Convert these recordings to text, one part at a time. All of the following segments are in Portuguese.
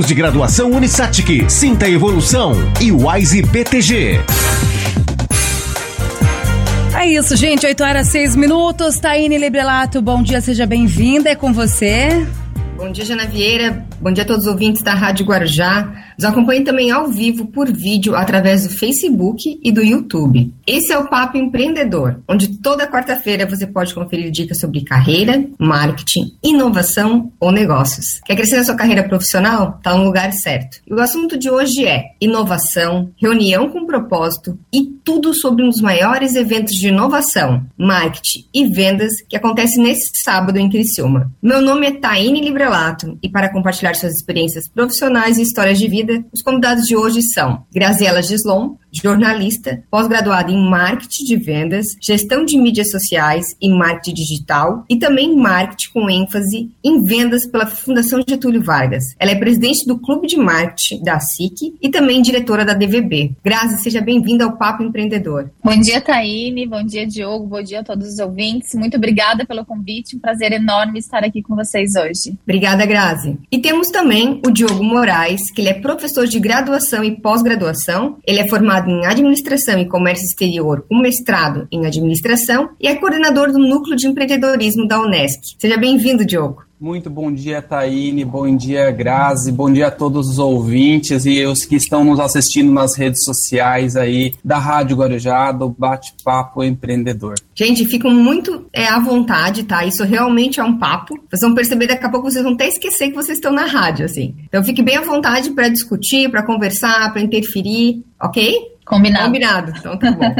cursos de graduação Unisatic, Sinta Evolução e Wise BTG. É isso, gente. 8 horas 6 minutos. Taine Librelato, bom dia, seja bem-vinda. É com você. Bom dia, Jana Vieira. Bom dia a todos os ouvintes da Rádio Guarujá. Nos acompanhe também ao vivo por vídeo através do Facebook e do YouTube. Esse é o Papo Empreendedor, onde toda quarta-feira você pode conferir dicas sobre carreira, marketing, inovação ou negócios. Quer crescer na sua carreira profissional? Está no lugar certo. E o assunto de hoje é inovação, reunião com propósito e tudo sobre um dos maiores eventos de inovação, marketing e vendas que acontece nesse sábado em Criciúma. Meu nome é Taine Librelato e para compartilhar suas experiências profissionais e histórias de vida, os convidados de hoje são Graziela Gislon, jornalista, pós-graduada em marketing de vendas, gestão de mídias sociais e marketing digital e também marketing com ênfase em vendas pela Fundação Getúlio Vargas. Ela é presidente do Clube de Marketing da SIC e também diretora da DVB. Grazi, seja bem-vinda ao Papo Empreendedor. Bom dia, Taine. Bom dia, Diogo. Bom dia a todos os ouvintes. Muito obrigada pelo convite. Um prazer enorme estar aqui com vocês hoje. Obrigada, Grazi. E temos também o Diogo Moraes, que ele é professor de graduação e pós-graduação. Ele é formado formado em Administração e Comércio Exterior, com mestrado em Administração e é coordenador do Núcleo de Empreendedorismo da Unesc. Seja bem-vindo, Diogo. Muito bom dia, Taine, bom dia, Grazi, bom dia a todos os ouvintes e os que estão nos assistindo nas redes sociais aí da Rádio Guarujá, do Bate-Papo Empreendedor. Gente, ficam muito é, à vontade, tá? Isso realmente é um papo. Vocês vão perceber daqui a pouco, vocês vão até esquecer que vocês estão na rádio, assim. Então fique bem à vontade para discutir, para conversar, para interferir, ok? Combinado. Combinado, então tá bom.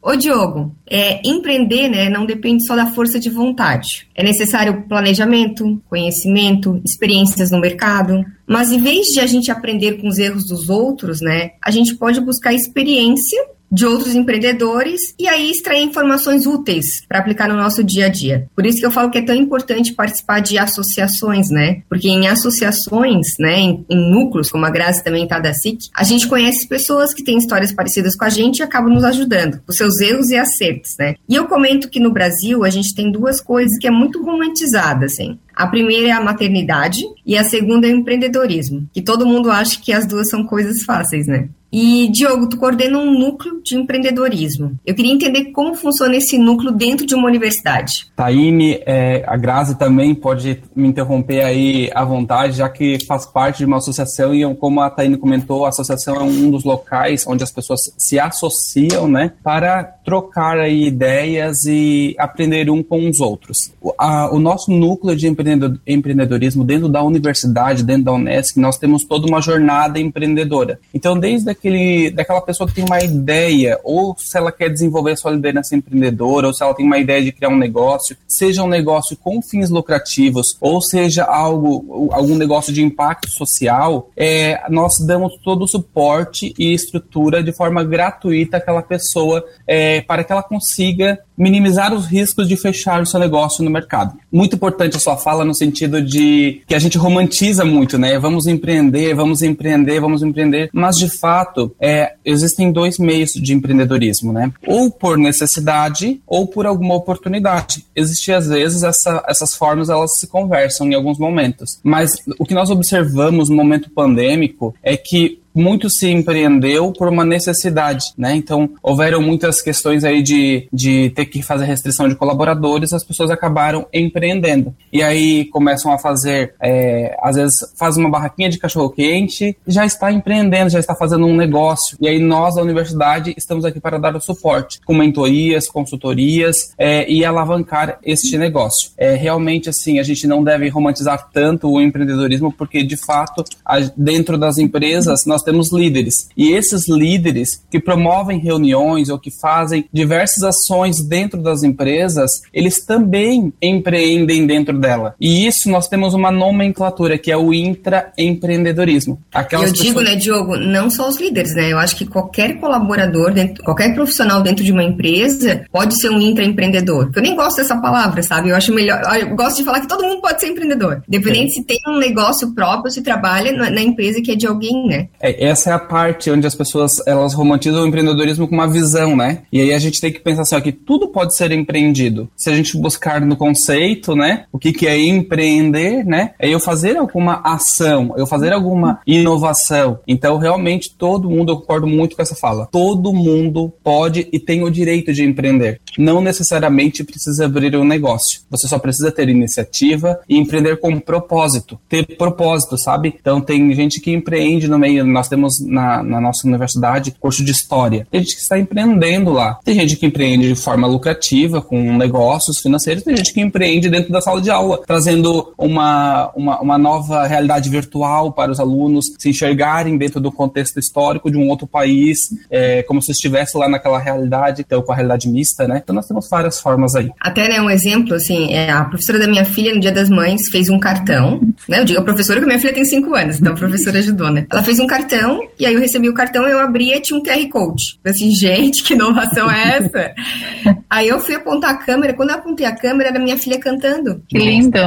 Ô Diogo, é, empreender né, não depende só da força de vontade. É necessário planejamento, conhecimento, experiências no mercado. Mas em vez de a gente aprender com os erros dos outros, né, a gente pode buscar experiência de outros empreendedores e aí extrair informações úteis para aplicar no nosso dia a dia. Por isso que eu falo que é tão importante participar de associações, né? Porque em associações, né, em, em núcleos, como a Graça também está da SIC, a gente conhece pessoas que têm histórias parecidas com a gente e acabam nos ajudando, os seus erros e acertos, né? E eu comento que no Brasil a gente tem duas coisas que é muito romantizada, assim. A primeira é a maternidade e a segunda é o empreendedorismo, que todo mundo acha que as duas são coisas fáceis, né? E, Diogo, tu coordena um núcleo de empreendedorismo. Eu queria entender como funciona esse núcleo dentro de uma universidade. Taine, é, a Grazi também pode me interromper aí à vontade, já que faz parte de uma associação e, como a Taine comentou, a associação é um dos locais onde as pessoas se associam, né, para trocar aí ideias e aprender um com os outros. O, a, o nosso núcleo de empreendedorismo dentro da universidade, dentro da Unesc, nós temos toda uma jornada empreendedora. Então, desde daquele, daquela pessoa que tem uma ideia, ou se ela quer desenvolver sua liderança empreendedora, ou se ela tem uma ideia de criar um negócio, seja um negócio com fins lucrativos, ou seja algo, algum negócio de impacto social, é, nós damos todo o suporte e estrutura de forma gratuita àquela pessoa é, para que ela consiga minimizar os riscos de fechar o seu negócio no mercado. Muito importante a sua fala no sentido de que a gente romantiza muito, né? Vamos empreender, vamos empreender, vamos empreender, mas de fato é, existem dois meios de empreendedorismo, né? Ou por necessidade ou por alguma oportunidade. Existem às vezes essa, essas formas elas se conversam em alguns momentos, mas o que nós observamos no momento pandêmico é que muito se empreendeu por uma necessidade, né? Então, houveram muitas questões aí de, de ter que fazer restrição de colaboradores, as pessoas acabaram empreendendo. E aí começam a fazer, é, às vezes, faz uma barraquinha de cachorro-quente, já está empreendendo, já está fazendo um negócio. E aí nós, da universidade, estamos aqui para dar o suporte, com mentorias, consultorias é, e alavancar este negócio. É, realmente, assim, a gente não deve romantizar tanto o empreendedorismo, porque, de fato, a, dentro das empresas, nós nós temos líderes. E esses líderes que promovem reuniões ou que fazem diversas ações dentro das empresas, eles também empreendem dentro dela. E isso nós temos uma nomenclatura que é o intraempreendedorismo. Aquelas Eu pessoas... digo, né, Diogo, não só os líderes, né? Eu acho que qualquer colaborador, dentro, qualquer profissional dentro de uma empresa pode ser um intraempreendedor. Eu nem gosto dessa palavra, sabe? Eu acho melhor. Eu gosto de falar que todo mundo pode ser empreendedor. Independente se tem um negócio próprio, se trabalha na, na empresa que é de alguém, né? É, essa é a parte onde as pessoas elas romantizam o empreendedorismo com uma visão, né? E aí a gente tem que pensar assim, ó, que tudo pode ser empreendido. Se a gente buscar no conceito, né? O que, que é empreender, né? É eu fazer alguma ação, eu fazer alguma inovação. Então, realmente, todo mundo, eu concordo muito com essa fala. Todo mundo pode e tem o direito de empreender. Não necessariamente precisa abrir um negócio. Você só precisa ter iniciativa e empreender com propósito. Ter propósito, sabe? Então, tem gente que empreende no meio. Nós temos na, na nossa universidade curso de história. Tem gente que está empreendendo lá. Tem gente que empreende de forma lucrativa, com negócios financeiros. Tem gente que empreende dentro da sala de aula, trazendo uma, uma, uma nova realidade virtual para os alunos se enxergarem dentro do contexto histórico de um outro país, é, como se estivesse lá naquela realidade, então com a realidade mista, né? Então nós temos várias formas aí. Até, né, um exemplo, assim, é, a professora da minha filha, no Dia das Mães, fez um cartão, né? Eu digo a professora que minha filha tem cinco anos, então a professora ajudou, né? Ela fez um cartão, e aí eu recebi o cartão, eu abria e tinha um QR Code. Eu assim, gente, que inovação é essa? aí eu fui apontar a câmera, quando eu apontei a câmera, era minha filha cantando. Que lindo!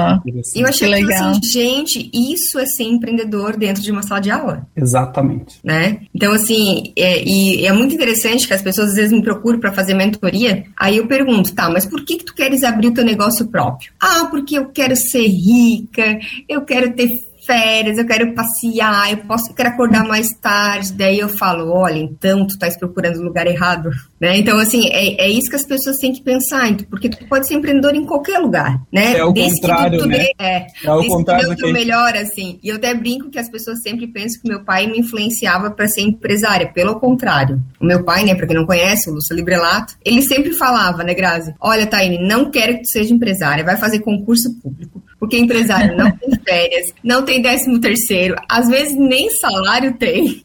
E eu achei que legal. assim, gente, isso é ser empreendedor dentro de uma sala de aula. Exatamente. Né? Então, assim, é, e é muito interessante que as pessoas às vezes me procuram para fazer mentoria, aí eu pergunto, tá, mas por que que tu queres abrir o teu negócio próprio? Ah, porque eu quero ser rica, eu quero ter férias, eu quero passear, eu posso, eu quero acordar mais tarde. Daí eu falo, olha, então tu estás procurando o lugar errado, né? Então, assim, é, é isso que as pessoas têm que pensar, então, porque tu pode ser empreendedor em qualquer lugar, né? É o desde contrário, que tu, tu né? Dê, é, é o contrário que... melhor, assim. E eu até brinco que as pessoas sempre pensam que meu pai me influenciava para ser empresária. Pelo contrário. O meu pai, né, para quem não conhece, o Lúcio Librelato, ele sempre falava, né, Grazi? Olha, Taine, não quero que tu seja empresária, vai fazer concurso público porque empresário não tem férias, não tem décimo terceiro, às vezes nem salário tem,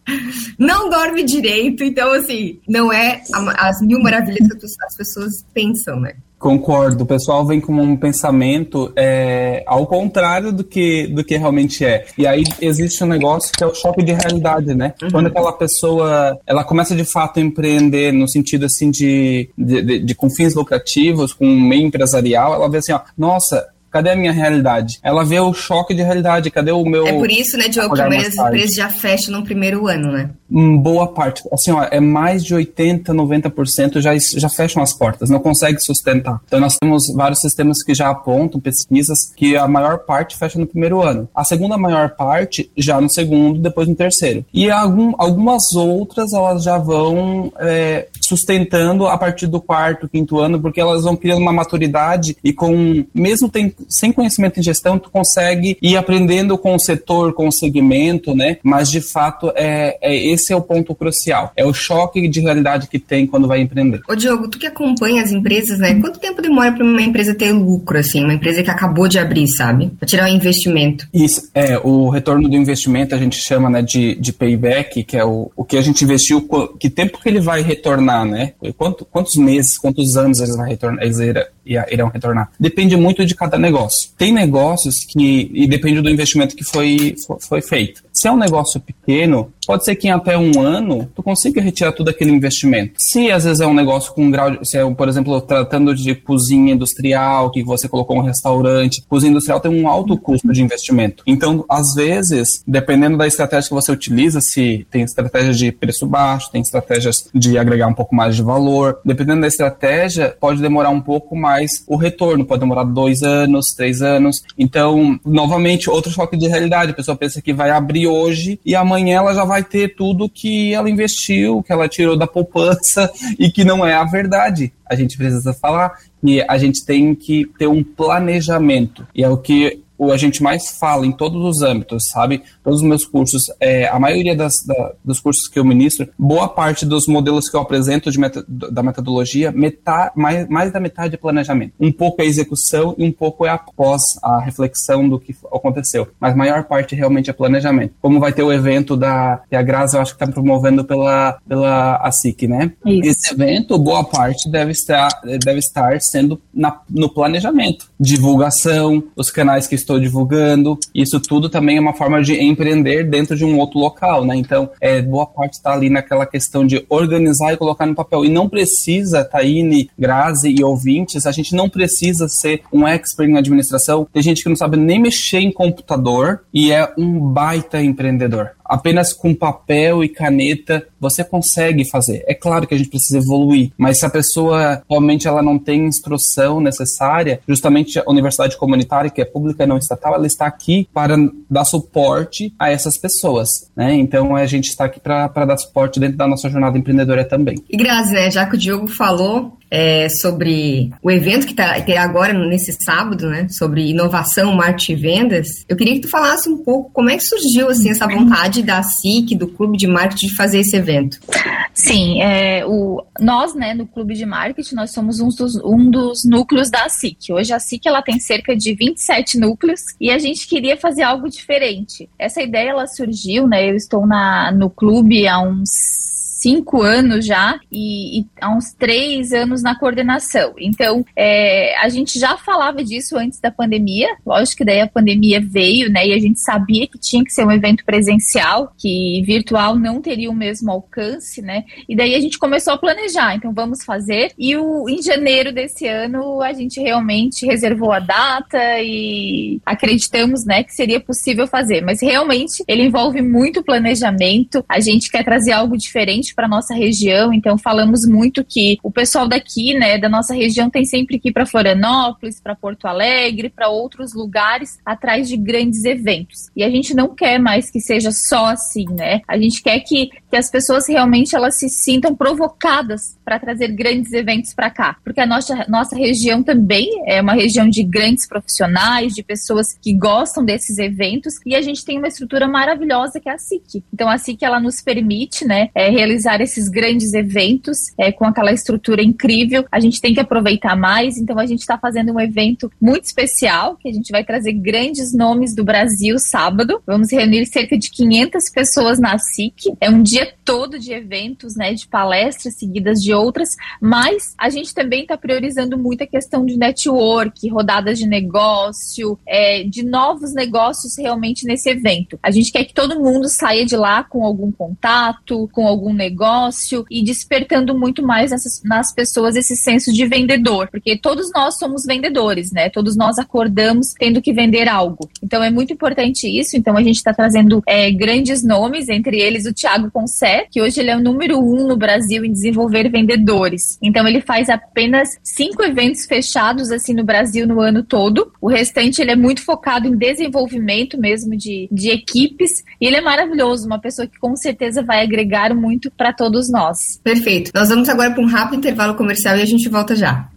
não dorme direito, então assim, não é as mil maravilhas que as pessoas pensam, né? Concordo, o pessoal vem com um pensamento é, ao contrário do que, do que realmente é. E aí existe um negócio que é o choque de realidade, né? Uhum. Quando aquela pessoa ela começa de fato a empreender no sentido assim de, de, de, de com fins lucrativos, com um meio empresarial, ela vê assim, ó, nossa, Cadê a minha realidade? Ela vê o choque de realidade. Cadê o meu. É por isso, né, Diogo, que a maioria das empresas já fecham no primeiro ano, né? boa parte. Assim, ó, é mais de 80, 90% já, já fecham as portas, não consegue sustentar. Então, nós temos vários sistemas que já apontam, pesquisas, que a maior parte fecha no primeiro ano. A segunda maior parte já no segundo, depois no terceiro. E algum, algumas outras, elas já vão é, sustentando a partir do quarto, quinto ano, porque elas vão criando uma maturidade e com, mesmo tem, sem conhecimento em gestão, tu consegue ir aprendendo com o setor, com o segmento, né? Mas de fato é, é esse é o ponto crucial. É o choque de realidade que tem quando vai empreender. Ô Diogo, tu que acompanha as empresas, né? Quanto tempo demora para uma empresa ter lucro, assim? Uma empresa que acabou de abrir, sabe? Para tirar o investimento. Isso, é, o retorno do investimento a gente chama, né, de, de payback, que é o, o que a gente investiu, que tempo que ele vai retornar né? Quanto, quantos meses, quantos anos eles, vai retornar, eles irão retornar? Depende muito de cada negócio. Tem negócios que, e depende do investimento que foi, foi feito. Se é um negócio pequeno, pode ser que em até um ano tu consiga retirar todo aquele investimento. Se às vezes é um negócio com um grau de, se é, por exemplo, tratando de cozinha industrial, que você colocou um restaurante, cozinha industrial tem um alto custo de investimento. Então, às vezes, dependendo da estratégia que você utiliza, se tem estratégia de preço baixo, tem estratégias de agregar um pouco mais de valor, dependendo da estratégia, pode demorar um pouco mais o retorno, pode demorar dois anos, três anos. Então, novamente, outro choque de realidade. A pessoa pensa que vai abrir hoje e amanhã ela já vai ter tudo que ela investiu, que ela tirou da poupança e que não é a verdade. A gente precisa falar que a gente tem que ter um planejamento. E é o que o a gente mais fala em todos os âmbitos, sabe? Todos os meus cursos, é, a maioria das, da, dos cursos que eu ministro, boa parte dos modelos que eu apresento de meta, da metodologia, metade, mais, mais da metade é planejamento. Um pouco é execução e um pouco é após a reflexão do que aconteceu. Mas a maior parte realmente é planejamento. Como vai ter o evento da que a Graça, eu acho que está promovendo pela, pela ASIC, né? Isso. Esse evento, boa parte deve estar, deve estar sendo na, no planejamento. Divulgação, os canais que estou divulgando, isso tudo também é uma forma de empreender dentro de um outro local, né? Então, é, boa parte está ali naquela questão de organizar e colocar no papel. E não precisa, Taine, Grazi e ouvintes, a gente não precisa ser um expert em administração. Tem gente que não sabe nem mexer em computador e é um baita empreendedor apenas com papel e caneta você consegue fazer. É claro que a gente precisa evoluir, mas se a pessoa realmente ela não tem instrução necessária, justamente a universidade comunitária, que é pública e não estatal, ela está aqui para dar suporte a essas pessoas, né? Então a gente está aqui para dar suporte dentro da nossa jornada empreendedora também. E Grazi, né, já que o Diogo falou é, sobre o evento que tá, terá agora nesse sábado, né? Sobre inovação, marketing e vendas. Eu queria que tu falasse um pouco como é que surgiu assim essa vontade da SIC, do Clube de Marketing, de fazer esse evento. Sim, é, o, nós, né, no Clube de Marketing, nós somos um dos, um dos núcleos da SIC. Hoje a SIC ela tem cerca de 27 núcleos e a gente queria fazer algo diferente. Essa ideia ela surgiu, né? Eu estou na, no clube há uns cinco anos já e, e, há uns três anos na coordenação. Então, é, a gente já falava disso antes da pandemia. Lógico que daí a pandemia veio, né? E a gente sabia que tinha que ser um evento presencial, que virtual não teria o mesmo alcance, né? E daí a gente começou a planejar. Então, vamos fazer. E o, em janeiro desse ano, a gente realmente reservou a data e acreditamos, né, que seria possível fazer. Mas realmente ele envolve muito planejamento. A gente quer trazer algo diferente para nossa região, então falamos muito que o pessoal daqui, né, da nossa região tem sempre que ir para Florianópolis, para Porto Alegre, para outros lugares atrás de grandes eventos. E a gente não quer mais que seja só assim, né? A gente quer que, que as pessoas realmente elas se sintam provocadas para trazer grandes eventos para cá, porque a nossa nossa região também é uma região de grandes profissionais, de pessoas que gostam desses eventos e a gente tem uma estrutura maravilhosa que é a SIC. Então a SIC ela nos permite, né, é, realizar esses grandes eventos é, com aquela estrutura incrível. A gente tem que aproveitar mais, então a gente está fazendo um evento muito especial, que a gente vai trazer grandes nomes do Brasil sábado. Vamos reunir cerca de 500 pessoas na SIC. É um dia todo de eventos, né, de palestras seguidas de outras, mas a gente também está priorizando muito a questão de network, rodadas de negócio, é, de novos negócios realmente nesse evento. A gente quer que todo mundo saia de lá com algum contato, com algum negócio negócio e despertando muito mais nessas, nas pessoas esse senso de vendedor, porque todos nós somos vendedores, né? Todos nós acordamos tendo que vender algo. Então é muito importante isso. Então a gente está trazendo é, grandes nomes, entre eles o Thiago Concé, que hoje ele é o número um no Brasil em desenvolver vendedores. Então ele faz apenas cinco eventos fechados assim no Brasil no ano todo. O restante ele é muito focado em desenvolvimento mesmo de, de equipes. E ele é maravilhoso, uma pessoa que com certeza vai agregar muito para todos nós. Perfeito. Nós vamos agora para um rápido intervalo comercial e a gente volta já.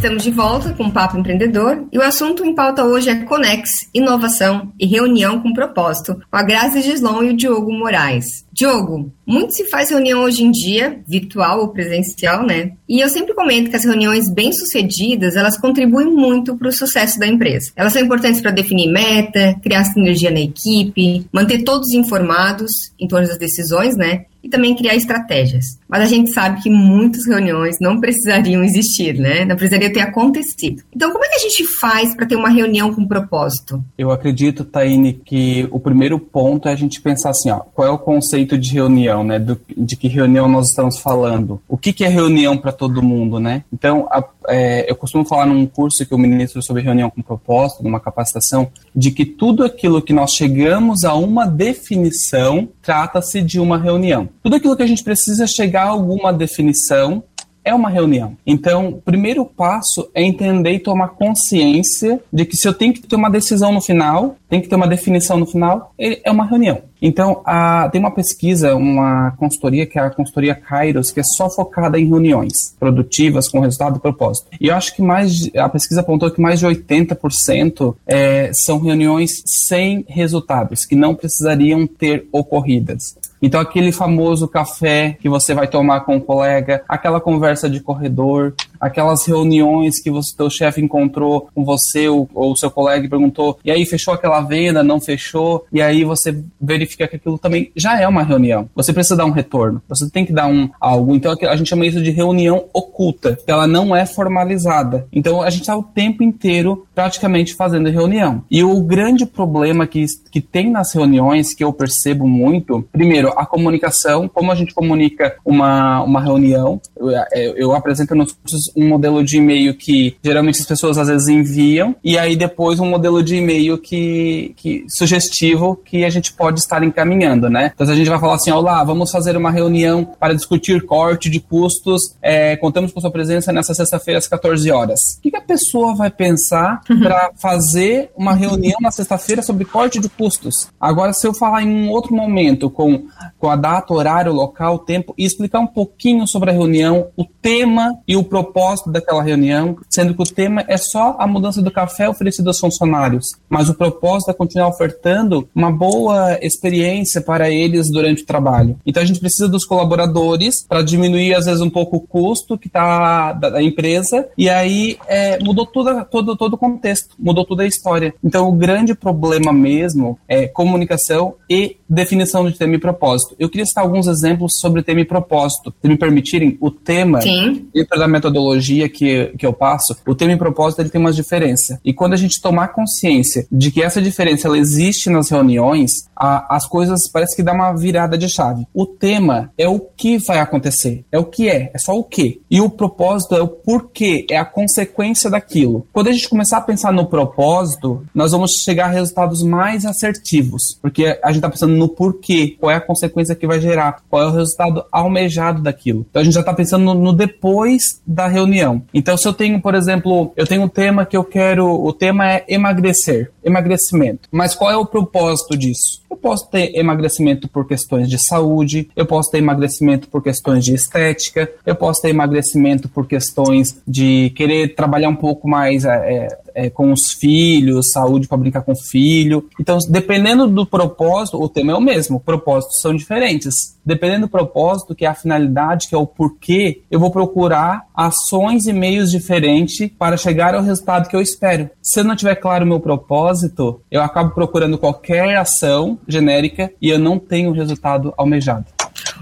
Estamos de volta com o Papo Empreendedor e o assunto em pauta hoje é Conex, inovação e reunião com propósito, com a Grazi Gislon e o Diogo Moraes. Diogo, muito se faz reunião hoje em dia, virtual ou presencial, né? E eu sempre comento que as reuniões bem-sucedidas, elas contribuem muito para o sucesso da empresa. Elas são importantes para definir meta, criar sinergia na equipe, manter todos informados em torno das decisões, né? E também criar estratégias. Mas a gente sabe que muitas reuniões não precisariam existir, né? Não precisaria ter acontecido. Então, como é que a gente faz para ter uma reunião com propósito? Eu acredito, Taine, que o primeiro ponto é a gente pensar assim, ó, qual é o conceito de reunião, né? Do, de que reunião nós estamos falando? O que, que é reunião para todo mundo, né? Então, a, é, eu costumo falar num curso que eu ministro sobre reunião com propósito, numa capacitação, de que tudo aquilo que nós chegamos a uma definição trata-se de uma reunião. Tudo aquilo que a gente precisa chegar a alguma definição é uma reunião. Então, o primeiro passo é entender e tomar consciência de que se eu tenho que ter uma decisão no final, tem que ter uma definição no final, é uma reunião. Então, a, tem uma pesquisa, uma consultoria, que é a consultoria Kairos, que é só focada em reuniões produtivas com resultado e propósito. E eu acho que mais, a pesquisa apontou que mais de 80% é, são reuniões sem resultados, que não precisariam ter ocorridas. Então, aquele famoso café que você vai tomar com o um colega, aquela conversa de corredor, aquelas reuniões que o teu chefe encontrou com você ou, o seu colega e perguntou, e aí fechou aquela venda, não fechou, e aí você verifica que aquilo também já é uma reunião. Você precisa dar um retorno, você tem que dar um algo. Então a gente chama isso de reunião oculta, que ela não é formalizada. Então a gente está o tempo inteiro praticamente fazendo reunião. E o grande problema que, que tem nas reuniões, que eu percebo muito, primeiro, a comunicação, como a gente comunica uma, uma reunião. Eu, eu apresento nos cursos um modelo de e-mail que geralmente as pessoas às vezes enviam, e aí depois um modelo de e-mail que, que sugestivo que a gente pode estar encaminhando, né? Então a gente vai falar assim, olá, vamos fazer uma reunião para discutir corte de custos, é, contamos com sua presença nessa sexta-feira às 14 horas. O que, que a pessoa vai pensar uhum. para fazer uma reunião na sexta-feira sobre corte de custos? Agora, se eu falar em um outro momento com, com a data, horário, local, tempo, e explicar um pouquinho sobre a reunião, o tema e o propósito daquela reunião, sendo que o tema é só a mudança do café oferecido aos funcionários, mas o propósito é continuar ofertando uma boa experiência para eles durante o trabalho. Então a gente precisa dos colaboradores para diminuir às vezes um pouco o custo que está da, da, empresa e aí é, mudou tudo, todo, todo o contexto, mudou toda a história. Então o grande problema mesmo é comunicação e definição de tema e propósito. Eu queria citar alguns exemplos sobre tema e propósito. Se me permitirem, o tema Sim. dentro da metodologia metodologia que, que eu passo, o tema e propósito ele tem uma diferença. E quando a gente tomar consciência de que essa diferença ela existe nas reuniões, a, as coisas parece que dá uma virada de chave. O tema é o que vai acontecer, é o que é, é só o que. E o propósito é o porquê, é a consequência daquilo. Quando a gente começar a pensar no propósito, nós vamos chegar a resultados mais assertivos, porque a gente está pensando no porquê, qual é a consequência que vai gerar, qual é o resultado almejado daquilo. Então a gente já está pensando no, no depois da reunião. Então, se eu tenho, por exemplo, eu tenho um tema que eu quero, o tema é emagrecer, emagrecimento. Mas qual é o propósito disso? Eu posso ter emagrecimento por questões de saúde, eu posso ter emagrecimento por questões de estética, eu posso ter emagrecimento por questões de querer trabalhar um pouco mais é, é, com os filhos, saúde para brincar com o filho. Então, dependendo do propósito, o tema é o mesmo, propósitos são diferentes. Dependendo do propósito, que é a finalidade, que é o porquê, eu vou procurar ações e meios diferentes para chegar ao resultado que eu espero. Se eu não tiver claro o meu propósito, eu acabo procurando qualquer ação genérica e eu não tenho o resultado almejado.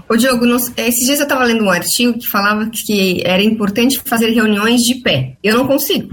Ô Diogo, esses dias eu estava lendo um artigo que falava que era importante fazer reuniões de pé. Eu não consigo.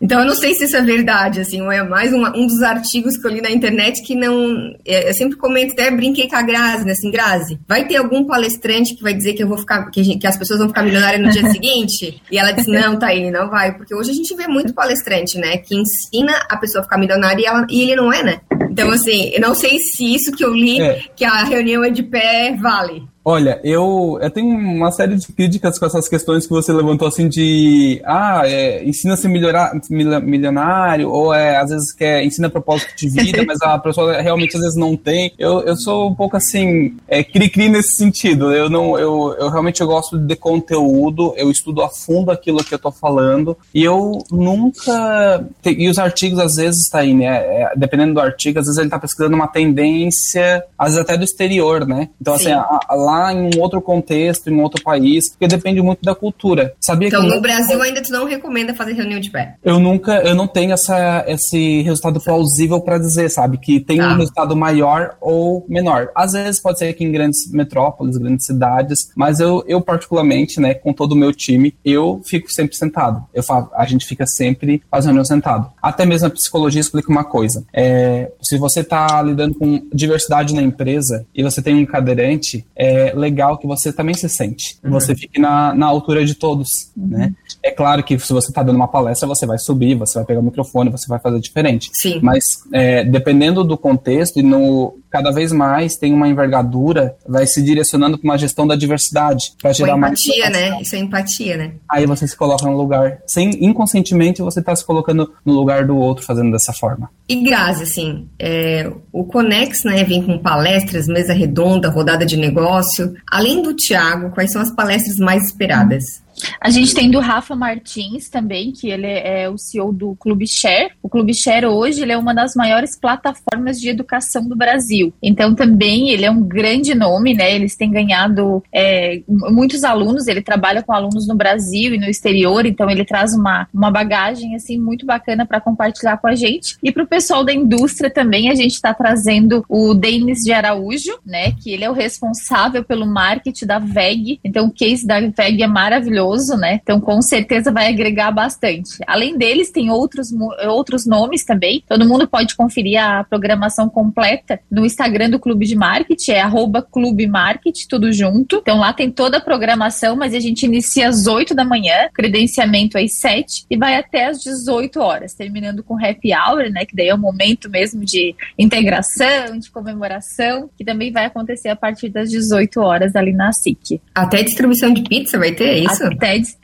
Então, eu não sei se isso é verdade, assim, ou é mais um, um dos artigos que eu li na internet que não. É, eu sempre comento, até brinquei com a Grazi, né? Assim, Grazi, vai ter algum palestrante que vai dizer que eu vou ficar, que, gente, que as pessoas vão ficar milionárias no dia seguinte? E ela disse, não, Taíne, não vai, porque hoje a gente vê muito palestrante, né? Que ensina a pessoa a ficar milionária e, ela, e ele não é, né? Então, assim, eu não sei se isso que eu li, é. que a reunião é de pé, vale. Olha, eu, eu tenho uma série de críticas com essas questões que você levantou, assim, de, ah, é, ensina a ser milionário, ou é, às vezes quer, ensina propósito de vida, mas a pessoa realmente às vezes não tem. Eu, eu sou um pouco, assim, é, cri-cri nesse sentido. Eu não, eu, eu realmente eu gosto de conteúdo, eu estudo a fundo aquilo que eu tô falando, e eu nunca, e os artigos às vezes tá aí, né, é, dependendo do artigo, às vezes ele tá pesquisando uma tendência, às vezes até do exterior, né? Então, Sim. assim, a, a, lá em um outro contexto, em um outro país, porque depende muito da cultura. Sabia então, que no Brasil ainda tu não recomenda fazer reunião de pé? Eu nunca, eu não tenho essa, esse resultado plausível para dizer, sabe, que tem ah. um resultado maior ou menor. Às vezes pode ser que em grandes metrópoles, grandes cidades, mas eu, eu particularmente, né, com todo o meu time, eu fico sempre sentado. Eu falo, a gente fica sempre fazendo reunião sentado. Até mesmo a psicologia explica uma coisa. É, se você está lidando com diversidade na empresa e você tem um cadeirante, é, legal que você também se sente. Uhum. Você fique na, na altura de todos, uhum. né? É claro que se você está dando uma palestra, você vai subir, você vai pegar o microfone, você vai fazer diferente. Sim. Mas é, dependendo do contexto e no cada vez mais tem uma envergadura, vai se direcionando para uma gestão da diversidade, para gerar Com mais empatia, né? Isso é empatia, né? Aí você se coloca no lugar, sem inconscientemente você está se colocando no lugar do outro fazendo dessa forma. E Grazi, assim, é, o Conex, né, vem com palestras, mesa redonda, rodada de negócio. Além do Tiago, quais são as palestras mais esperadas? A gente tem do Rafa Martins também, que ele é o CEO do Clube Share. O Clube Share hoje ele é uma das maiores plataformas de educação do Brasil. Então também ele é um grande nome, né? Eles têm ganhado é, muitos alunos. Ele trabalha com alunos no Brasil e no exterior, então ele traz uma, uma bagagem assim muito bacana para compartilhar com a gente. E para o pessoal da indústria também a gente está trazendo o Denis de Araújo, né? Que ele é o responsável pelo marketing da VEG. Então o case da VEG é maravilhoso maravilhoso, né? Então, com certeza vai agregar bastante. Além deles, tem outros, outros nomes também. Todo mundo pode conferir a programação completa no Instagram do Clube de Marketing, é arroba Clube Marketing, tudo junto. Então, lá tem toda a programação, mas a gente inicia às 8 da manhã, credenciamento às 7 e vai até às 18 horas, terminando com happy hour, né? Que daí é o momento mesmo de integração, de comemoração, que também vai acontecer a partir das 18 horas ali na SIC. Até distribuição de pizza vai ter, é isso?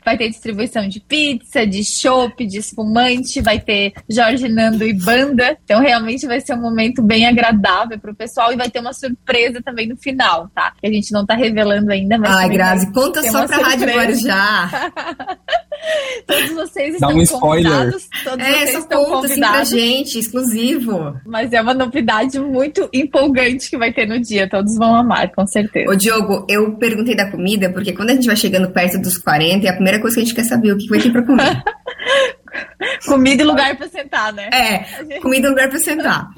Vai ter distribuição de pizza, de chopp, de espumante, vai ter Jorge Nando e banda. Então, realmente vai ser um momento bem agradável para o pessoal e vai ter uma surpresa também no final, tá? Que a gente não está revelando ainda, mas. Ai, Grazi, conta só pra Rádio Guarujá. todos vocês estão um convidados. Todos é, vocês só estão conta convidados. assim pra gente, exclusivo. Mas é uma novidade muito empolgante que vai ter no dia. Todos vão amar, com certeza. Ô, Diogo, eu perguntei da comida, porque quando a gente vai chegando perto dos 40, é a primeira coisa que a gente quer saber o que vai ter pra comer. Comida e lugar para sentar, né? É, comida e lugar para sentar.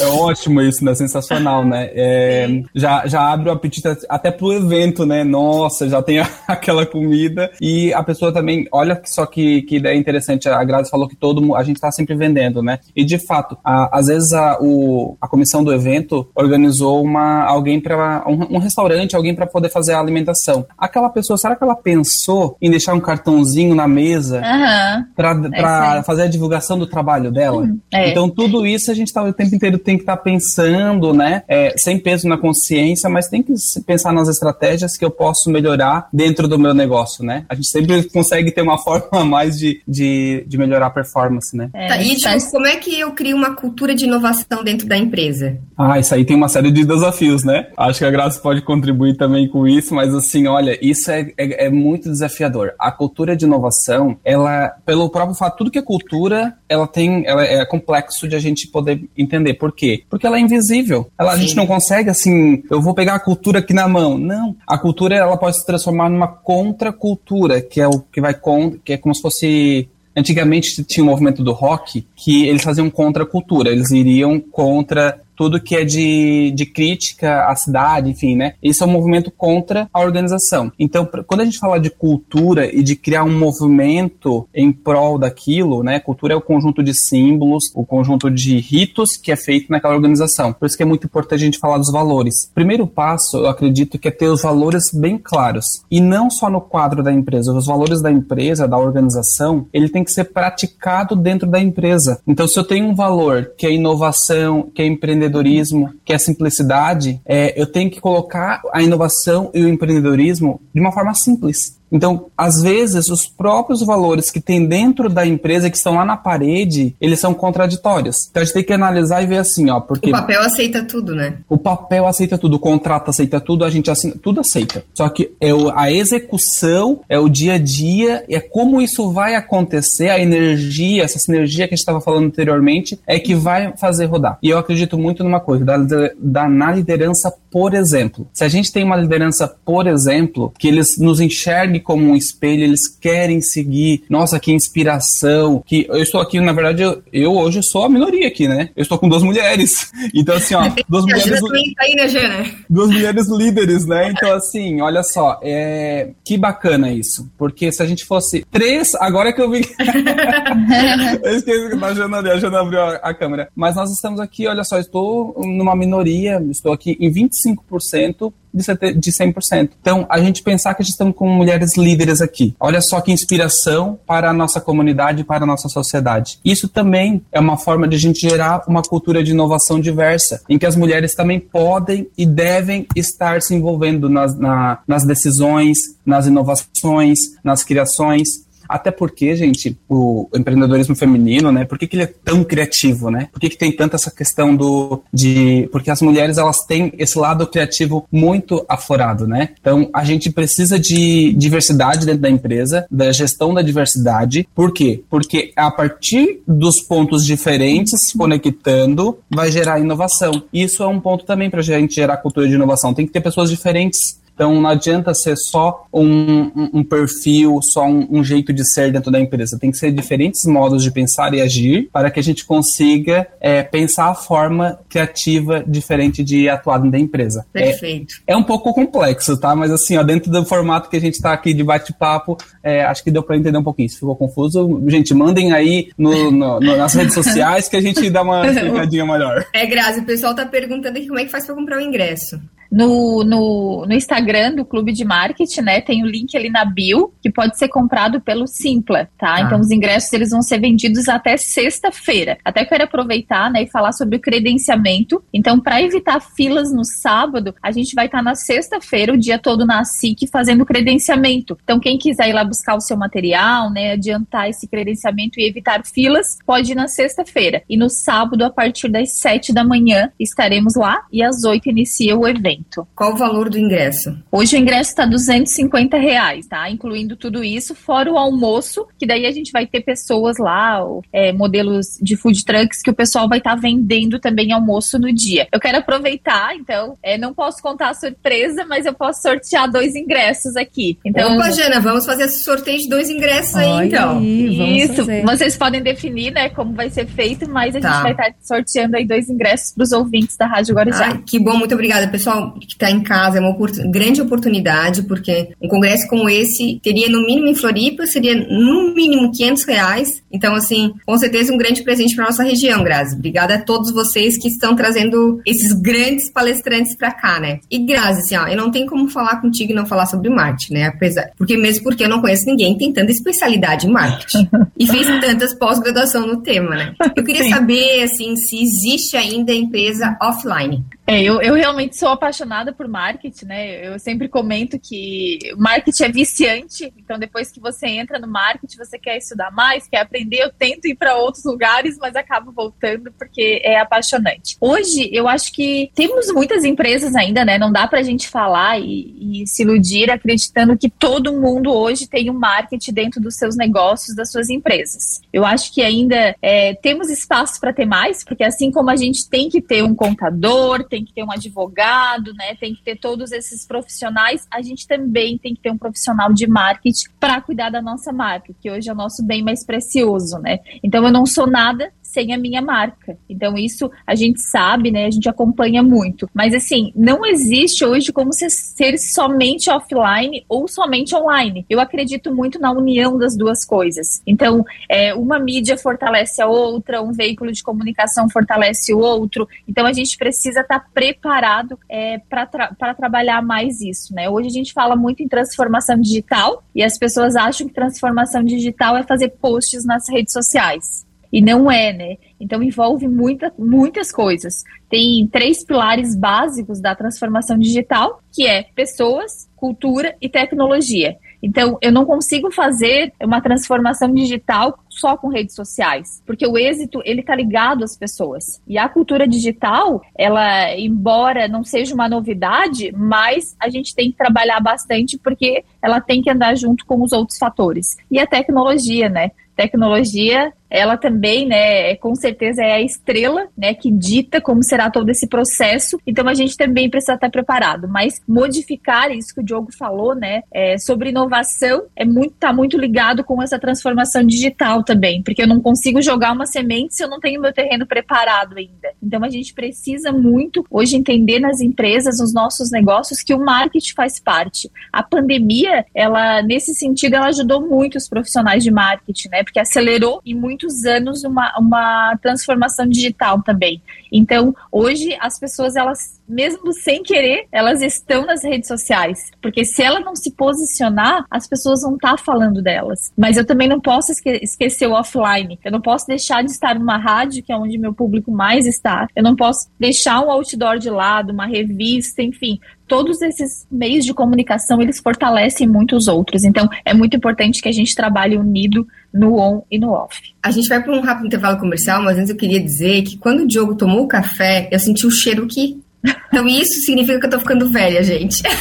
É ótimo isso, né? Sensacional, né? É, já, já abre o apetite até pro evento, né? Nossa, já tem aquela comida. E a pessoa também, olha só que, que ideia interessante. A Grazi falou que todo a gente está sempre vendendo, né? E de fato, a, às vezes a, o, a comissão do evento organizou uma, alguém para um, um, restaurante, alguém para poder fazer a alimentação. Aquela pessoa, será que ela pensou em deixar um cartãozinho na mesa uhum. para é fazer a divulgação do trabalho dela? Hum, é. Então tudo isso a gente está o tempo inteiro tem que estar tá pensando, né? É, sem peso na consciência, mas tem que pensar nas estratégias que eu posso melhorar dentro do meu negócio, né? A gente sempre consegue ter uma forma a mais de, de, de melhorar a performance, né? É, tá, e tipo, como é que eu crio uma cultura de inovação dentro da empresa? Ah, isso aí tem uma série de desafios, né? Acho que a Graça pode contribuir também com isso, mas assim, olha, isso é, é, é muito desafiador. A cultura de inovação, ela, pelo próprio fato, tudo que é cultura, ela tem, ela é complexo de a gente poder entender. Por quê? Porque ela é invisível. Ela, a gente não consegue assim, eu vou pegar a cultura aqui na mão. Não. A cultura ela pode se transformar numa contracultura, que é o que vai com, que é como se fosse Antigamente tinha o um movimento do rock que eles faziam contra a cultura, eles iriam contra tudo que é de, de crítica à cidade, enfim, né? Isso é um movimento contra a organização. Então, quando a gente fala de cultura e de criar um movimento em prol daquilo, né? Cultura é o conjunto de símbolos, o conjunto de ritos que é feito naquela organização. Por isso que é muito importante a gente falar dos valores. Primeiro passo, eu acredito que é ter os valores bem claros. E não só no quadro da empresa. Os valores da empresa, da organização, ele tem que ser praticado dentro da empresa. Então, se eu tenho um valor que é inovação, que é empreendedorismo, empreendedorismo, que é a simplicidade, é, eu tenho que colocar a inovação e o empreendedorismo de uma forma simples. Então, às vezes, os próprios valores que tem dentro da empresa, que estão lá na parede, eles são contraditórios. Então, a gente tem que analisar e ver assim, ó, porque... O papel aceita tudo, né? O papel aceita tudo, o contrato aceita tudo, a gente assina, tudo aceita. Só que é o, a execução, é o dia a dia, é como isso vai acontecer, a energia, essa sinergia que a gente estava falando anteriormente, é que vai fazer rodar. E eu acredito muito numa coisa, da, da, na liderança, por exemplo. Se a gente tem uma liderança, por exemplo, que eles nos enxerguem como um espelho, eles querem seguir. Nossa, que inspiração. Que eu estou aqui, na verdade, eu, eu hoje sou a minoria aqui, né? Eu estou com duas mulheres. Então, assim, ó, duas mulheres. Tá aí, né? Duas mulheres líderes, né? Então, assim, olha só, é... que bacana isso. Porque se a gente fosse três, agora é que eu vi. eu esqueci que a Jana, a Jana abriu a, a câmera. Mas nós estamos aqui, olha só, estou numa minoria, estou aqui em 25% de 100%. Então, a gente pensar que estamos com mulheres líderes aqui. Olha só que inspiração para a nossa comunidade, para a nossa sociedade. Isso também é uma forma de a gente gerar uma cultura de inovação diversa, em que as mulheres também podem e devem estar se envolvendo nas, na, nas decisões, nas inovações, nas criações. Até porque, gente, o empreendedorismo feminino, né? Por que, que ele é tão criativo, né? Por que, que tem tanta essa questão do de porque as mulheres elas têm esse lado criativo muito aflorado, né? Então a gente precisa de diversidade dentro da empresa, da gestão da diversidade. Por quê? Porque a partir dos pontos diferentes se conectando vai gerar inovação. Isso é um ponto também para a gente gerar cultura de inovação. Tem que ter pessoas diferentes então não adianta ser só um, um, um perfil, só um, um, jeito de ser dentro da empresa. Tem que ser diferentes modos de pensar e agir para que a gente consiga é, pensar a forma criativa diferente de atuar dentro da empresa. Perfeito. É, é um pouco complexo, tá? Mas assim, ó, dentro do formato que a gente está aqui de bate-papo, é, acho que deu para entender um pouquinho. Se ficou confuso, gente, mandem aí no, no, no, nas redes sociais que a gente dá uma explicadinha melhor. É, Grazi, o pessoal tá perguntando aqui como é que faz para comprar o ingresso. No, no, no, Instagram do Clube de Marketing, né? Tem o link ali na bio, que pode ser comprado pelo Simpla, tá? Ah. Então os ingressos eles vão ser vendidos até sexta-feira. Até quero aproveitar, né, e falar sobre o credenciamento. Então, para evitar filas no sábado, a gente vai estar tá na sexta-feira, o dia todo na SIC, fazendo credenciamento. Então, quem quiser ir lá buscar o seu material, né, adiantar esse credenciamento e evitar filas, pode ir na sexta-feira. E no sábado, a partir das sete da manhã, estaremos lá e às oito inicia o evento evento. Qual o valor do ingresso? Hoje o ingresso está 250 reais, tá? Incluindo tudo isso, fora o almoço, que daí a gente vai ter pessoas lá, é, modelos de food trucks, que o pessoal vai estar tá vendendo também almoço no dia. Eu quero aproveitar, então, é, não posso contar a surpresa, mas eu posso sortear dois ingressos aqui. Então, Opa, Jana, vamos fazer esse sorteio de dois ingressos aí, então. Aí, isso, fazer. vocês podem definir, né, como vai ser feito, mas a tá. gente vai estar tá sorteando aí dois ingressos para os ouvintes da Rádio Guarujá. Ai, que bom, muito obrigada, pessoal que está em casa é uma grande oportunidade, porque um congresso como esse teria no mínimo em Floripa, seria no mínimo 500 reais. Então, assim, com certeza um grande presente para nossa região, Grazi. Obrigada a todos vocês que estão trazendo esses grandes palestrantes para cá, né? E Grazi, assim, ó, eu não tenho como falar contigo e não falar sobre marketing, né? Apesar, porque mesmo porque eu não conheço ninguém que tem tanta especialidade em marketing e fez tantas pós-graduação no tema, né? Eu queria Sim. saber, assim, se existe ainda empresa offline. É, eu, eu realmente sou apaixonada por marketing, né? Eu sempre comento que marketing é viciante, então depois que você entra no marketing, você quer estudar mais, quer aprender. Eu tento ir para outros lugares, mas acabo voltando porque é apaixonante. Hoje, eu acho que temos muitas empresas ainda, né? Não dá para a gente falar e, e se iludir acreditando que todo mundo hoje tem um marketing dentro dos seus negócios, das suas empresas. Eu acho que ainda é, temos espaço para ter mais, porque assim como a gente tem que ter um contador, tem que ter um advogado, né? Tem que ter todos esses profissionais. A gente também tem que ter um profissional de marketing para cuidar da nossa marca, que hoje é o nosso bem mais precioso, né? Então eu não sou nada sem a minha marca. Então, isso a gente sabe, né? A gente acompanha muito. Mas, assim, não existe hoje como ser somente offline ou somente online. Eu acredito muito na união das duas coisas. Então, é, uma mídia fortalece a outra, um veículo de comunicação fortalece o outro. Então, a gente precisa estar tá preparado é, para tra trabalhar mais isso, né? Hoje a gente fala muito em transformação digital e as pessoas acham que transformação digital é fazer posts nas redes sociais. E não é, né? Então envolve muita, muitas coisas. Tem três pilares básicos da transformação digital, que é pessoas, cultura e tecnologia. Então, eu não consigo fazer uma transformação digital só com redes sociais, porque o êxito ele está ligado às pessoas. E a cultura digital, ela, embora não seja uma novidade, mas a gente tem que trabalhar bastante porque ela tem que andar junto com os outros fatores. E a tecnologia, né? Tecnologia ela também, né, com certeza é a estrela, né, que dita como será todo esse processo. Então a gente também precisa estar preparado. Mas modificar isso que o Diogo falou, né, é, sobre inovação é muito, tá muito ligado com essa transformação digital também, porque eu não consigo jogar uma semente se eu não tenho meu terreno preparado ainda. Então a gente precisa muito hoje entender nas empresas, nos nossos negócios, que o marketing faz parte. A pandemia, ela nesse sentido, ela ajudou muito os profissionais de marketing, né, porque acelerou e muito muitos anos uma, uma transformação digital também. Então, hoje as pessoas elas mesmo sem querer, elas estão nas redes sociais. Porque se ela não se posicionar, as pessoas vão estar tá falando delas. Mas eu também não posso esque esquecer o offline. Eu não posso deixar de estar numa rádio, que é onde meu público mais está. Eu não posso deixar um outdoor de lado, uma revista, enfim todos esses meios de comunicação eles fortalecem muitos outros. Então é muito importante que a gente trabalhe unido no on e no off. A gente vai para um rápido intervalo comercial, mas antes eu queria dizer que quando o Diogo tomou o café, eu senti o cheiro que então isso significa que eu tô ficando velha, gente.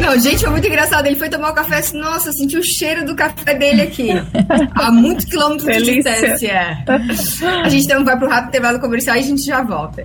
Não, gente, foi muito engraçado. Ele foi tomar o café assim, nossa, senti o cheiro do café dele aqui. a muitos quilômetros Delícia. de distância. A gente então vai pro rápido intervalo comercial e a gente já volta.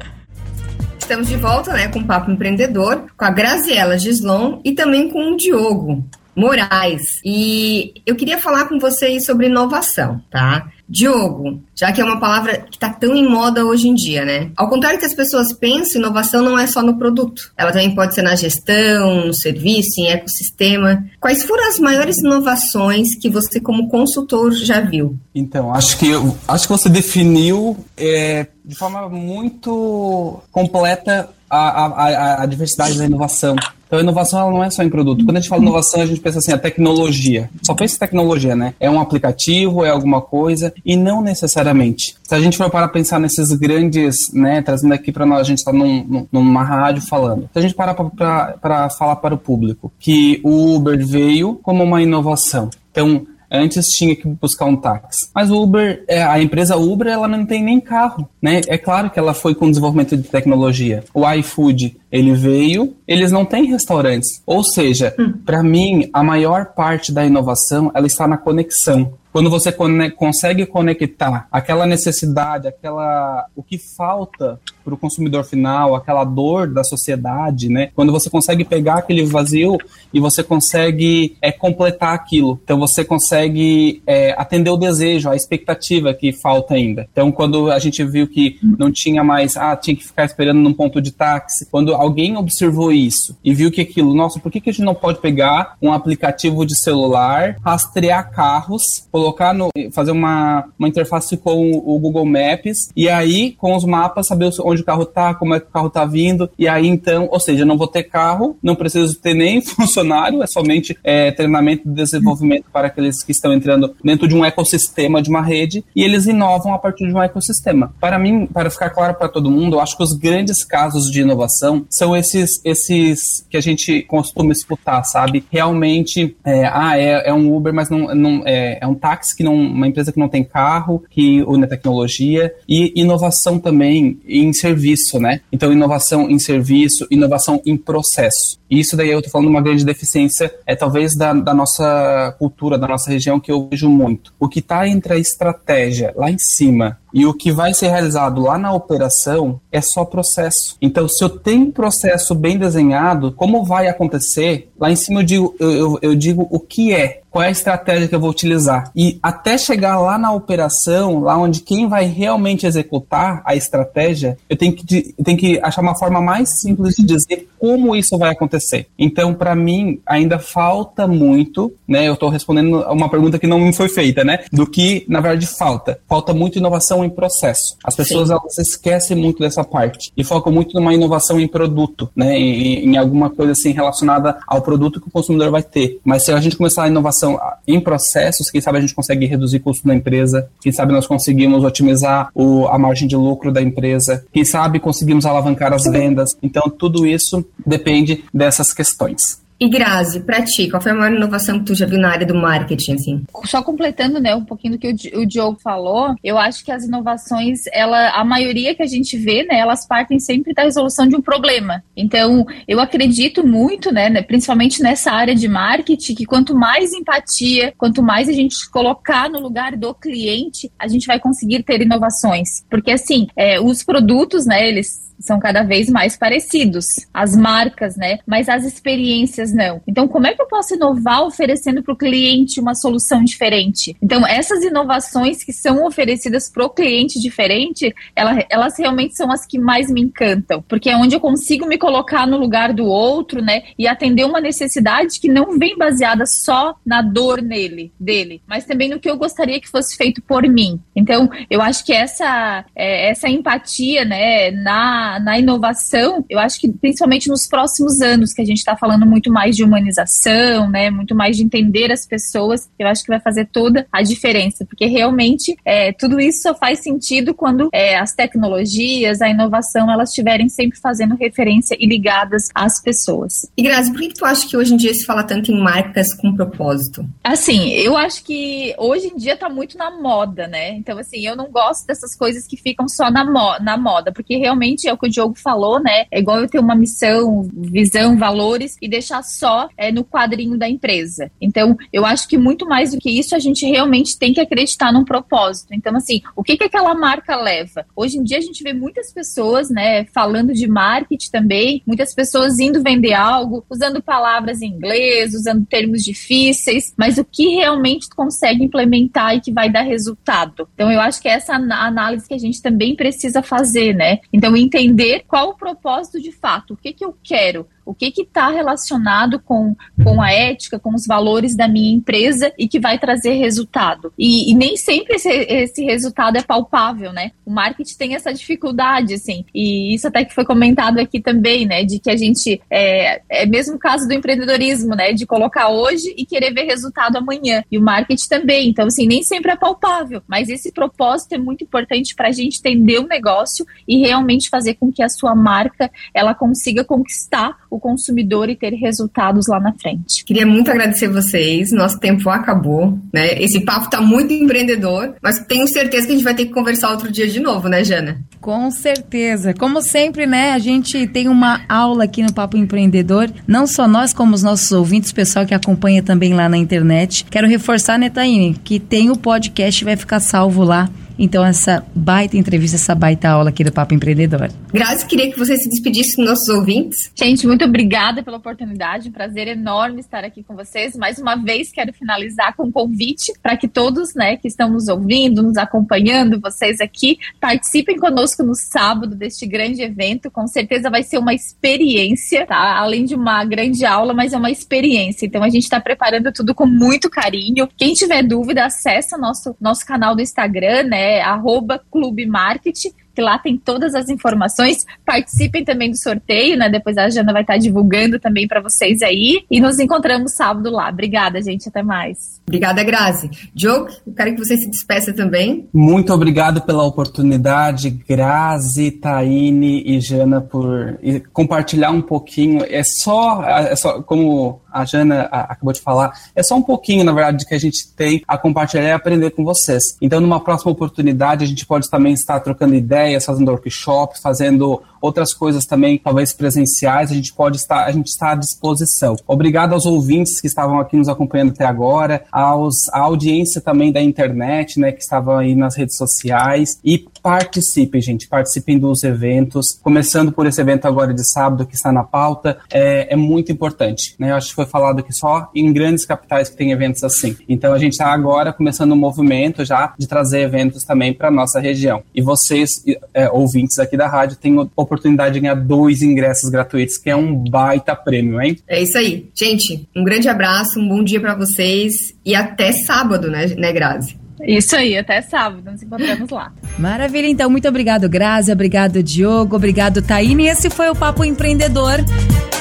Estamos de volta, né, com o Papo Empreendedor, com a Graziela Gislon e também com o Diogo Moraes. E eu queria falar com vocês sobre inovação, tá? Diogo, já que é uma palavra que está tão em moda hoje em dia, né? Ao contrário que as pessoas pensam, inovação não é só no produto. Ela também pode ser na gestão, no serviço, em ecossistema. Quais foram as maiores inovações que você, como consultor, já viu? Então, acho que acho que você definiu é, de forma muito completa a, a, a diversidade da inovação. Então, inovação ela não é só em produto. Quando a gente fala inovação, a gente pensa assim, a tecnologia. Só pensa em tecnologia, né? É um aplicativo, é alguma coisa, e não necessariamente. Se a gente for para pensar nesses grandes, né, trazendo aqui para nós, a gente está num, numa rádio falando. Se a gente parar para falar para o público que o Uber veio como uma inovação. Então, Antes tinha que buscar um táxi. Mas o Uber, é, a empresa Uber, ela não tem nem carro, né? É claro que ela foi com desenvolvimento de tecnologia. O iFood, ele veio, eles não têm restaurantes. Ou seja, hum. para mim, a maior parte da inovação, ela está na conexão. Quando você consegue conectar aquela necessidade, aquela o que falta para o consumidor final, aquela dor da sociedade, né? Quando você consegue pegar aquele vazio e você consegue é, completar aquilo, então você consegue é, atender o desejo, a expectativa que falta ainda. Então, quando a gente viu que não tinha mais, ah, tinha que ficar esperando num ponto de táxi, quando alguém observou isso e viu que aquilo, nossa, por que, que a gente não pode pegar um aplicativo de celular, rastrear carros, colocar no, fazer uma, uma interface com o Google Maps e aí com os mapas saber onde o carro tá, como é que o carro tá vindo, e aí então, ou seja, não vou ter carro, não preciso ter nem funcionário, é somente é, treinamento e desenvolvimento para aqueles que estão entrando dentro de um ecossistema, de uma rede, e eles inovam a partir de um ecossistema. Para mim, para ficar claro para todo mundo, eu acho que os grandes casos de inovação são esses, esses que a gente costuma escutar, sabe? Realmente, é, ah, é, é, um Uber, mas não, não é, é um táxi que não, uma empresa que não tem carro, que une a tecnologia, e inovação também em serviço, né? Então, inovação em serviço, inovação em processo. E isso daí eu estou falando uma grande deficiência, é talvez da, da nossa cultura, da nossa região, que eu vejo muito. O que está entre a estratégia lá em cima e o que vai ser realizado lá na operação é só processo. Então, se eu tenho um processo bem desenhado, como vai acontecer? Lá em cima eu digo, eu, eu, eu digo o que é qual é a estratégia que eu vou utilizar. E até chegar lá na operação, lá onde quem vai realmente executar a estratégia, eu tenho que, eu tenho que achar uma forma mais simples de dizer como isso vai acontecer. Então, para mim, ainda falta muito, né? Eu estou respondendo uma pergunta que não me foi feita, né? Do que, na verdade, falta. Falta muito inovação em processo. As pessoas, Sim. elas esquecem muito dessa parte e focam muito numa inovação em produto, né? Em, em alguma coisa assim relacionada ao produto que o consumidor vai ter. Mas se a gente começar a inovação em processos, quem sabe a gente consegue reduzir custo da empresa, quem sabe nós conseguimos otimizar o, a margem de lucro da empresa, quem sabe conseguimos alavancar as vendas. Então, tudo isso depende dessas questões. E Grazi, para ti, qual foi a maior inovação que tu já viu na área do marketing, assim? Só completando, né, um pouquinho do que o, Diogo falou, eu acho que as inovações, ela, a maioria que a gente vê, né, elas partem sempre da resolução de um problema. Então, eu acredito muito, né, né principalmente nessa área de marketing, que quanto mais empatia, quanto mais a gente colocar no lugar do cliente, a gente vai conseguir ter inovações. Porque, assim, é, os produtos, né, eles são cada vez mais parecidos, as marcas, né? Mas as experiências não. Então, como é que eu posso inovar oferecendo para o cliente uma solução diferente? Então, essas inovações que são oferecidas para o cliente diferente, elas, elas realmente são as que mais me encantam, porque é onde eu consigo me colocar no lugar do outro, né? E atender uma necessidade que não vem baseada só na dor nele, dele, mas também no que eu gostaria que fosse feito por mim. Então, eu acho que essa, é, essa empatia, né, na, na inovação, eu acho que principalmente nos próximos anos, que a gente está falando muito mais de humanização, né, muito mais de entender as pessoas, eu acho que vai fazer toda a diferença, porque realmente é, tudo isso só faz sentido quando é, as tecnologias, a inovação, elas estiverem sempre fazendo referência e ligadas às pessoas. E Grazi, por que tu acha que hoje em dia se fala tanto em marcas com propósito? Assim, eu acho que hoje em dia tá muito na moda, né? Então, assim, eu não gosto dessas coisas que ficam só na, mo na moda, porque realmente é o que o Diogo falou, né? É igual eu ter uma missão, visão, valores e deixar só é, no quadrinho da empresa. Então, eu acho que muito mais do que isso, a gente realmente tem que acreditar num propósito. Então, assim, o que, que aquela marca leva? Hoje em dia a gente vê muitas pessoas, né, falando de marketing também, muitas pessoas indo vender algo, usando palavras em inglês, usando termos difíceis, mas o que realmente consegue implementar e que vai dar resultado. Então, eu acho que essa análise que a gente também precisa fazer, né? Então, entender qual o propósito de fato, o que, que eu quero, o que está relacionado com, com a ética, com os valores da minha empresa e que vai trazer resultado. E, e nem sempre esse, esse, resultado é palpável, né? O marketing tem essa dificuldade, assim, e isso até que foi comentado aqui também, né? De que a gente, é, é mesmo o caso do empreendedorismo, né? De colocar hoje e querer ver resultado amanhã. E o marketing também. Então, assim, nem sempre é palpável, mas esse propósito é muito importante para a gente entender o negócio e realmente fazer com que a sua marca ela consiga conquistar o consumidor e ter resultados lá na frente. Queria muito agradecer vocês, nosso tempo acabou, né? Esse papo tá muito empreendedor, mas tenho certeza que a gente vai ter que conversar outro dia de novo, né, Jana? Com certeza. Como sempre, né, a gente tem uma aula aqui no Papo Empreendedor, não só nós, como os nossos ouvintes, o pessoal que acompanha também lá na internet. Quero reforçar, né, Taine, que tem o podcast, vai ficar salvo lá então, essa baita entrevista, essa baita aula aqui do Papo Empreendedor. Grazi, queria que você se despedisse dos nossos ouvintes. Gente, muito obrigada pela oportunidade. Um prazer enorme estar aqui com vocês. Mais uma vez, quero finalizar com um convite para que todos né, que estão nos ouvindo, nos acompanhando, vocês aqui, participem conosco no sábado deste grande evento. Com certeza vai ser uma experiência, tá? Além de uma grande aula, mas é uma experiência. Então, a gente está preparando tudo com muito carinho. Quem tiver dúvida, acessa nosso, nosso canal do Instagram, né? É arroba Clube Marketing que lá tem todas as informações. Participem também do sorteio, né? Depois a Jana vai estar divulgando também para vocês aí. E nos encontramos sábado lá. Obrigada, gente. Até mais. Obrigada, Grazi. Diogo, eu quero que você se despeça também. Muito obrigado pela oportunidade, Grazi, Taine e Jana, por compartilhar um pouquinho. É só, é só como a Jana acabou de falar, é só um pouquinho, na verdade, que a gente tem a compartilhar e aprender com vocês. Então, numa próxima oportunidade, a gente pode também estar trocando ideias, fazendo workshop, fazendo outras coisas também, talvez presenciais, a gente pode estar, a gente está à disposição. Obrigado aos ouvintes que estavam aqui nos acompanhando até agora, aos, à audiência também da internet, né, que estavam aí nas redes sociais e participem, gente, participem dos eventos, começando por esse evento agora de sábado que está na pauta, é, é muito importante, né, eu acho que foi falado aqui só em grandes capitais que tem eventos assim. Então a gente está agora começando um movimento já de trazer eventos também para nossa região. E vocês, é, ouvintes aqui da rádio, têm oportunidade de ganhar dois ingressos gratuitos, que é um baita prêmio, hein? É isso aí. Gente, um grande abraço, um bom dia para vocês e até sábado, né, né Grazi? Isso aí, até sábado, nos encontramos lá. Maravilha, então, muito obrigado, Grazi, obrigado, Diogo, obrigado, Taine. Esse foi o Papo Empreendedor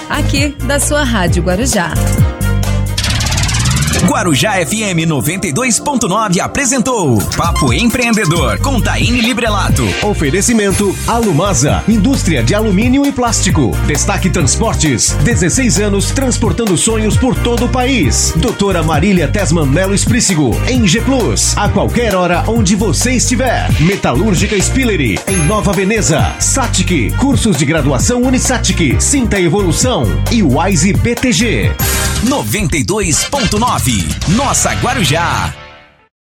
aqui da sua Rádio Guarujá. Guarujá FM 92.9 apresentou Papo Empreendedor com Taine Librelato. Oferecimento Alumasa, indústria de alumínio e plástico. Destaque Transportes, 16 anos transportando sonhos por todo o país. Doutora Marília Tesman Melo Esprícigo, em G Plus, a qualquer hora onde você estiver. Metalúrgica Spillery, em Nova Veneza. Satic, cursos de graduação Unisatic, Sinta Evolução e Wise BTG. 92.9 nossa Guarujá.